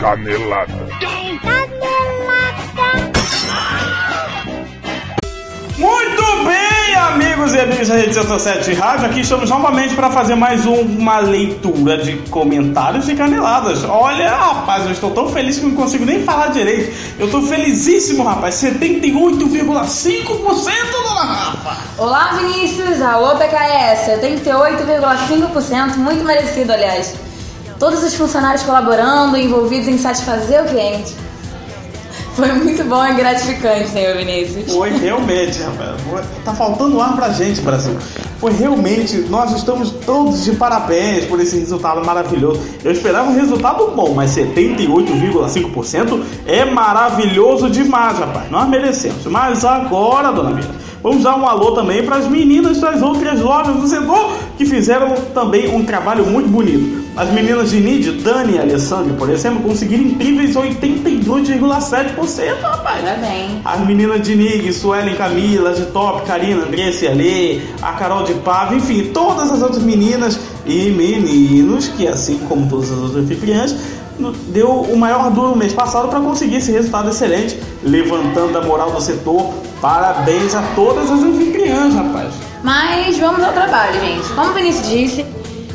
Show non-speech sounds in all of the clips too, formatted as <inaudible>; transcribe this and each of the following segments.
Canelada. Muito bem, amigos e amigas da Rede 107 Rádio, aqui estamos novamente para fazer mais um- uma leitura de comentários e caneladas. Olha, rapaz, eu estou tão feliz que não consigo nem falar direito. Eu estou felizíssimo, rapaz. 78,5%, dona Rafa. Olá, Vinícius! Alô, PKS! 78,5%, muito merecido, aliás. Todos os funcionários colaborando, envolvidos em satisfazer o cliente. Foi muito bom e gratificante, senhor Vinícius. Foi realmente, rapaz. Tá faltando ar pra gente, Brasil. Foi realmente, nós estamos todos de parabéns por esse resultado maravilhoso. Eu esperava um resultado bom, mas 78,5% é maravilhoso demais, rapaz. Nós merecemos. Mas agora, dona Mira, vamos dar um alô também para as meninas das outras lojas do setor que fizeram também um trabalho muito bonito. As meninas de Nid, Dani e Alessandra, por exemplo, conseguiram incríveis 82,7%, rapaz. Parabéns. As meninas de Nig, Suelen, Camila, de Top, Karina, Andressa e Alê, a Carol de Pava, enfim, todas as outras meninas e meninos que, assim como todas as outras anfitriãs, deu o maior duro no mês passado para conseguir esse resultado excelente, levantando a moral do setor. Parabéns a todas as anfitriãs, rapaz. Mas vamos ao trabalho, gente. Como o Vinícius disse,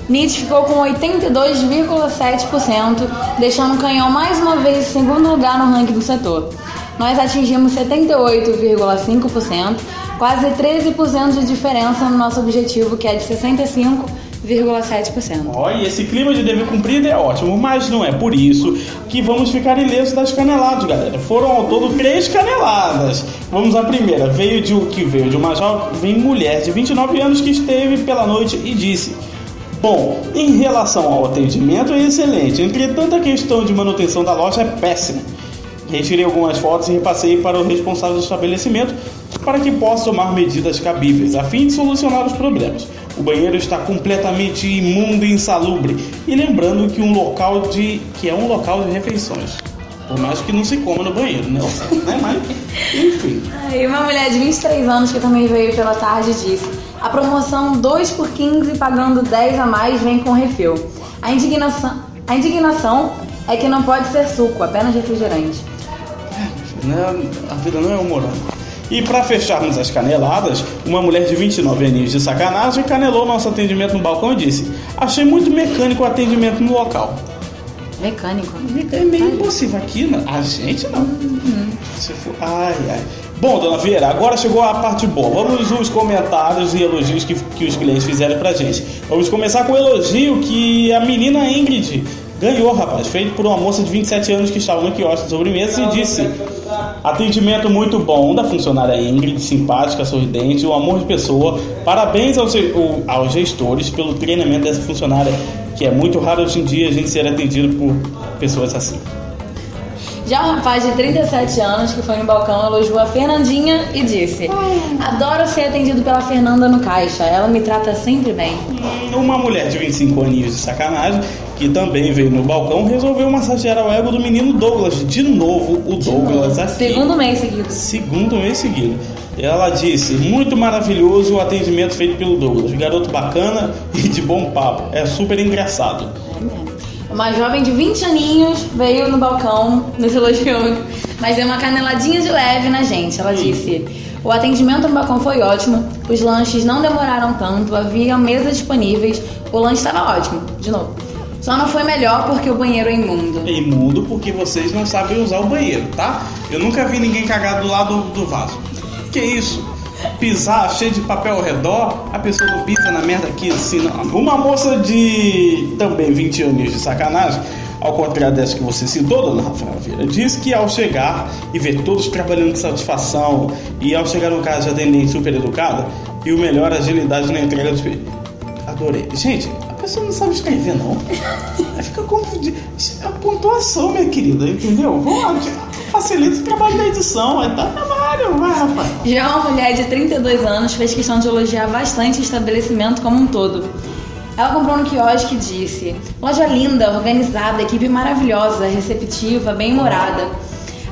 Nietzsche ficou com 82,7%, deixando o canhão mais uma vez em segundo lugar no ranking do setor. Nós atingimos 78,5%, quase 13% de diferença no nosso objetivo, que é de 65,7%. Olha, esse clima de dever cumprido é ótimo, mas não é por isso que vamos ficar ilesos das caneladas, galera. Foram ao todo três caneladas. Vamos à primeira. Veio de o que veio de uma jovem mulher de 29 anos que esteve pela noite e disse: Bom, em relação ao atendimento é excelente, entretanto a questão de manutenção da loja é péssima. Retirei algumas fotos e repassei para o responsável do estabelecimento para que possa tomar medidas cabíveis a fim de solucionar os problemas. O banheiro está completamente imundo e insalubre. E lembrando que um local de que é um local de refeições. Por mais que não se coma no banheiro, né? né? Mas, enfim. E uma mulher de 23 anos que também veio pela tarde disse: A promoção 2 por 15 pagando 10 a mais vem com refil. A indignação, a indignação é que não pode ser suco, apenas refrigerante. né? A vida não é humorada. E para fecharmos as caneladas, uma mulher de 29 aninhos de sacanagem canelou nosso atendimento no balcão e disse: Achei muito mecânico o atendimento no local. Mecânico. É meio impossível aqui, né? A gente não. Se for... Ai, ai. Bom, dona Vieira, agora chegou a parte boa. Vamos os comentários e elogios que, que os clientes fizeram pra gente. Vamos começar com o elogio que a menina Ingrid ganhou, rapaz. Feito por uma moça de 27 anos que estava no quiosque de sobremesa e disse: Atendimento muito bom da funcionária Ingrid, simpática, sorridente, um amor de pessoa. Parabéns aos, aos gestores pelo treinamento dessa funcionária, que é muito raro hoje em dia a gente ser atendido por pessoas assim. Já um rapaz de 37 anos que foi no balcão elogiou a Fernandinha e disse: Adoro ser atendido pela Fernanda no caixa, ela me trata sempre bem. Uma mulher de 25 aninhos de sacanagem, que também veio no balcão, resolveu massagear o ego do menino Douglas. De novo, o Douglas aqui. Segundo mês seguido. Segundo mês seguido. Ela disse: Muito maravilhoso o atendimento feito pelo Douglas. Garoto bacana e de bom papo. É super engraçado. Uma jovem de 20 aninhos veio no balcão nos elogiou, mas deu uma caneladinha de leve na gente. Ela disse: O atendimento no balcão foi ótimo, os lanches não demoraram tanto, havia mesas disponíveis, o lanche estava ótimo, de novo. Só não foi melhor porque o banheiro é imundo. É imundo porque vocês não sabem usar o banheiro, tá? Eu nunca vi ninguém cagar do lado do vaso. Que isso? Pisar cheio de papel ao redor, a pessoa não pisa na merda aqui assim, não. Uma moça de também 20 anos de sacanagem, ao contrário dessa que você citou, dona Rafaela Vieira, diz que ao chegar e ver todos trabalhando com satisfação e ao chegar no caso de atendente super educada e o melhor agilidade na entrega dos. Adorei. Gente, a pessoa não sabe escrever, não. Aí fica confundido. Isso é a pontuação, minha querida, entendeu? Vamos lá, facilita o trabalho da edição. Tá vai. Já uma mulher de 32 anos fez questão de elogiar bastante o estabelecimento como um todo. Ela comprou no quiosque e disse: Loja linda, organizada, equipe maravilhosa, receptiva, bem-humorada.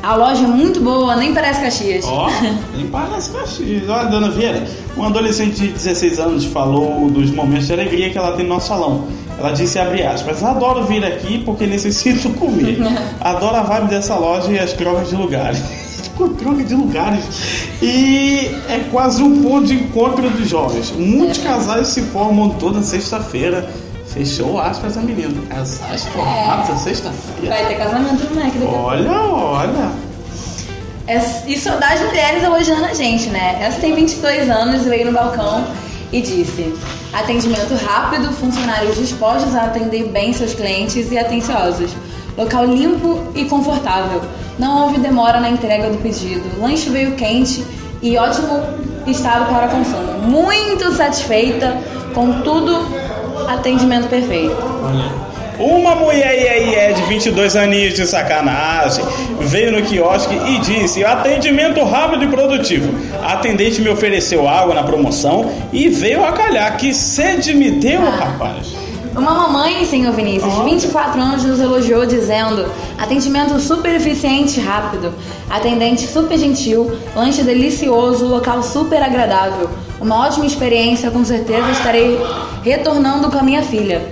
A loja é muito boa, nem parece Caxias. Ó, nem parece Caxias. Olha, dona Vieira, um adolescente de 16 anos falou dos momentos de alegria que ela tem no nosso salão. Ela disse, abre aspas, adoro vir aqui porque necessito comer. <laughs> Adoro a vibe dessa loja e as trocas de lugares. Troca de lugares. E é quase um ponto de encontro dos jovens. Muitos casais se formam toda sexta-feira. Fechou aspas a menina. Casais formados É. sexta-feira. Vai ter casamento no Mac daqui. Olha, olha. É- Isso das mulheres elogiando a gente, né? Essa tem 22 anos e veio no balcão e disse: atendimento rápido, funcionários dispostos a atender bem seus clientes e atenciosos. Local limpo e confortável. Não houve demora na entrega do pedido. Lanche veio quente e ótimo estado para consumo. Muito satisfeita com tudo, atendimento perfeito. Uma mulher aí é de 22 aninhos de sacanagem veio no quiosque e disse: atendimento rápido e produtivo. A atendente me ofereceu água na promoção e veio a calhar. Que sede me deu, rapaz. Uma mamãe, senhor Vinícius, de 24 anos, nos elogiou dizendo: atendimento super eficiente e rápido, atendente super gentil, lanche delicioso, local super agradável. Uma ótima experiência, com certeza estarei retornando com a minha filha.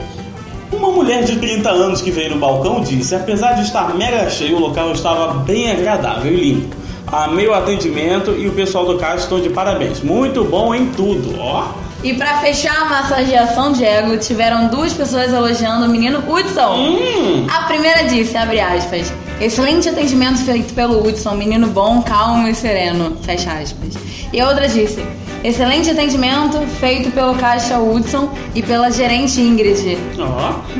Uma mulher de 30 anos que veio no balcão disse: apesar de estar mega cheio, o local estava bem agradável e limpo. Amei o atendimento e o pessoal do caixa estão de parabéns. Muito bom em tudo, ó. E pra fechar a massageação de ego, tiveram duas pessoas elogiando o menino Hudson. Hum. A primeira disse, abre aspas, excelente atendimento feito pelo Hudson, menino bom, calmo e sereno, fecha aspas. E a outra disse, excelente atendimento feito pelo caixa Hudson e pela gerente Ingrid. Ó,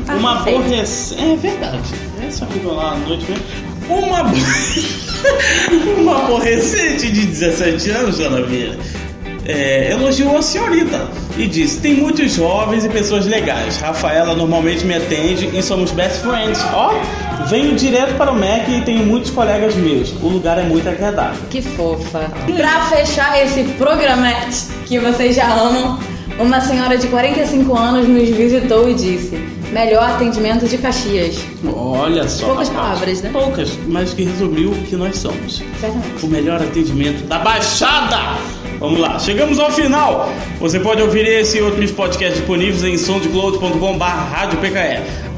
Ah, uma aborrecente. É verdade. Essa ficou lá à noite mesmo. Uma. <laughs> uma aborrecente de 17 anos, dona Vieira, é, elogiou a senhorita e disse: tem muitos jovens e pessoas legais. Rafaela normalmente me atende e somos best friends. Ó, venho direto para o Mac e tenho muitos colegas meus. O lugar é muito agradável. Que fofa. Pra fechar esse programete que vocês já amam, uma senhora de 45 anos nos visitou e disse, melhor atendimento de Caxias. Olha só. Poucas palavras, né? Poucas, mas que resumiu o que nós somos. O melhor atendimento da Baixada. Vamos lá, chegamos ao final. Você pode ouvir esse e outros podcasts disponíveis em soundcloud.com.br.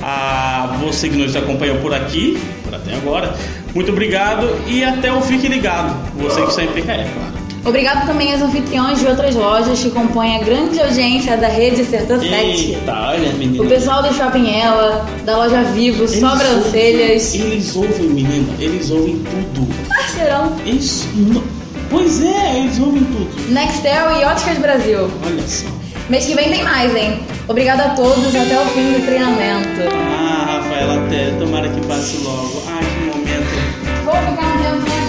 A você que nos acompanhou por aqui, por até agora, muito obrigado e até o Fique Ligado. Você que está em PKE, claro. Obrigado também aos anfitriões de outras lojas que compõem a grande audiência da rede Sertã 7. Eita, olha, menina. O pessoal do Shopping Ela, da loja Vivo, Eles Sobrancelhas. ouvem- Eles ouvem, menina, eles ouvem tudo. Parceirão. Eles, não- Pois é, eles ouvem tudo. Nextel e Óticas Brasil. Olha só. Mês que vem tem mais, hein? Obrigado a todos até o fim do treinamento. Ah, Rafaela, até. Tomara que passe logo. Ai, que momento. Vou ficar no tempo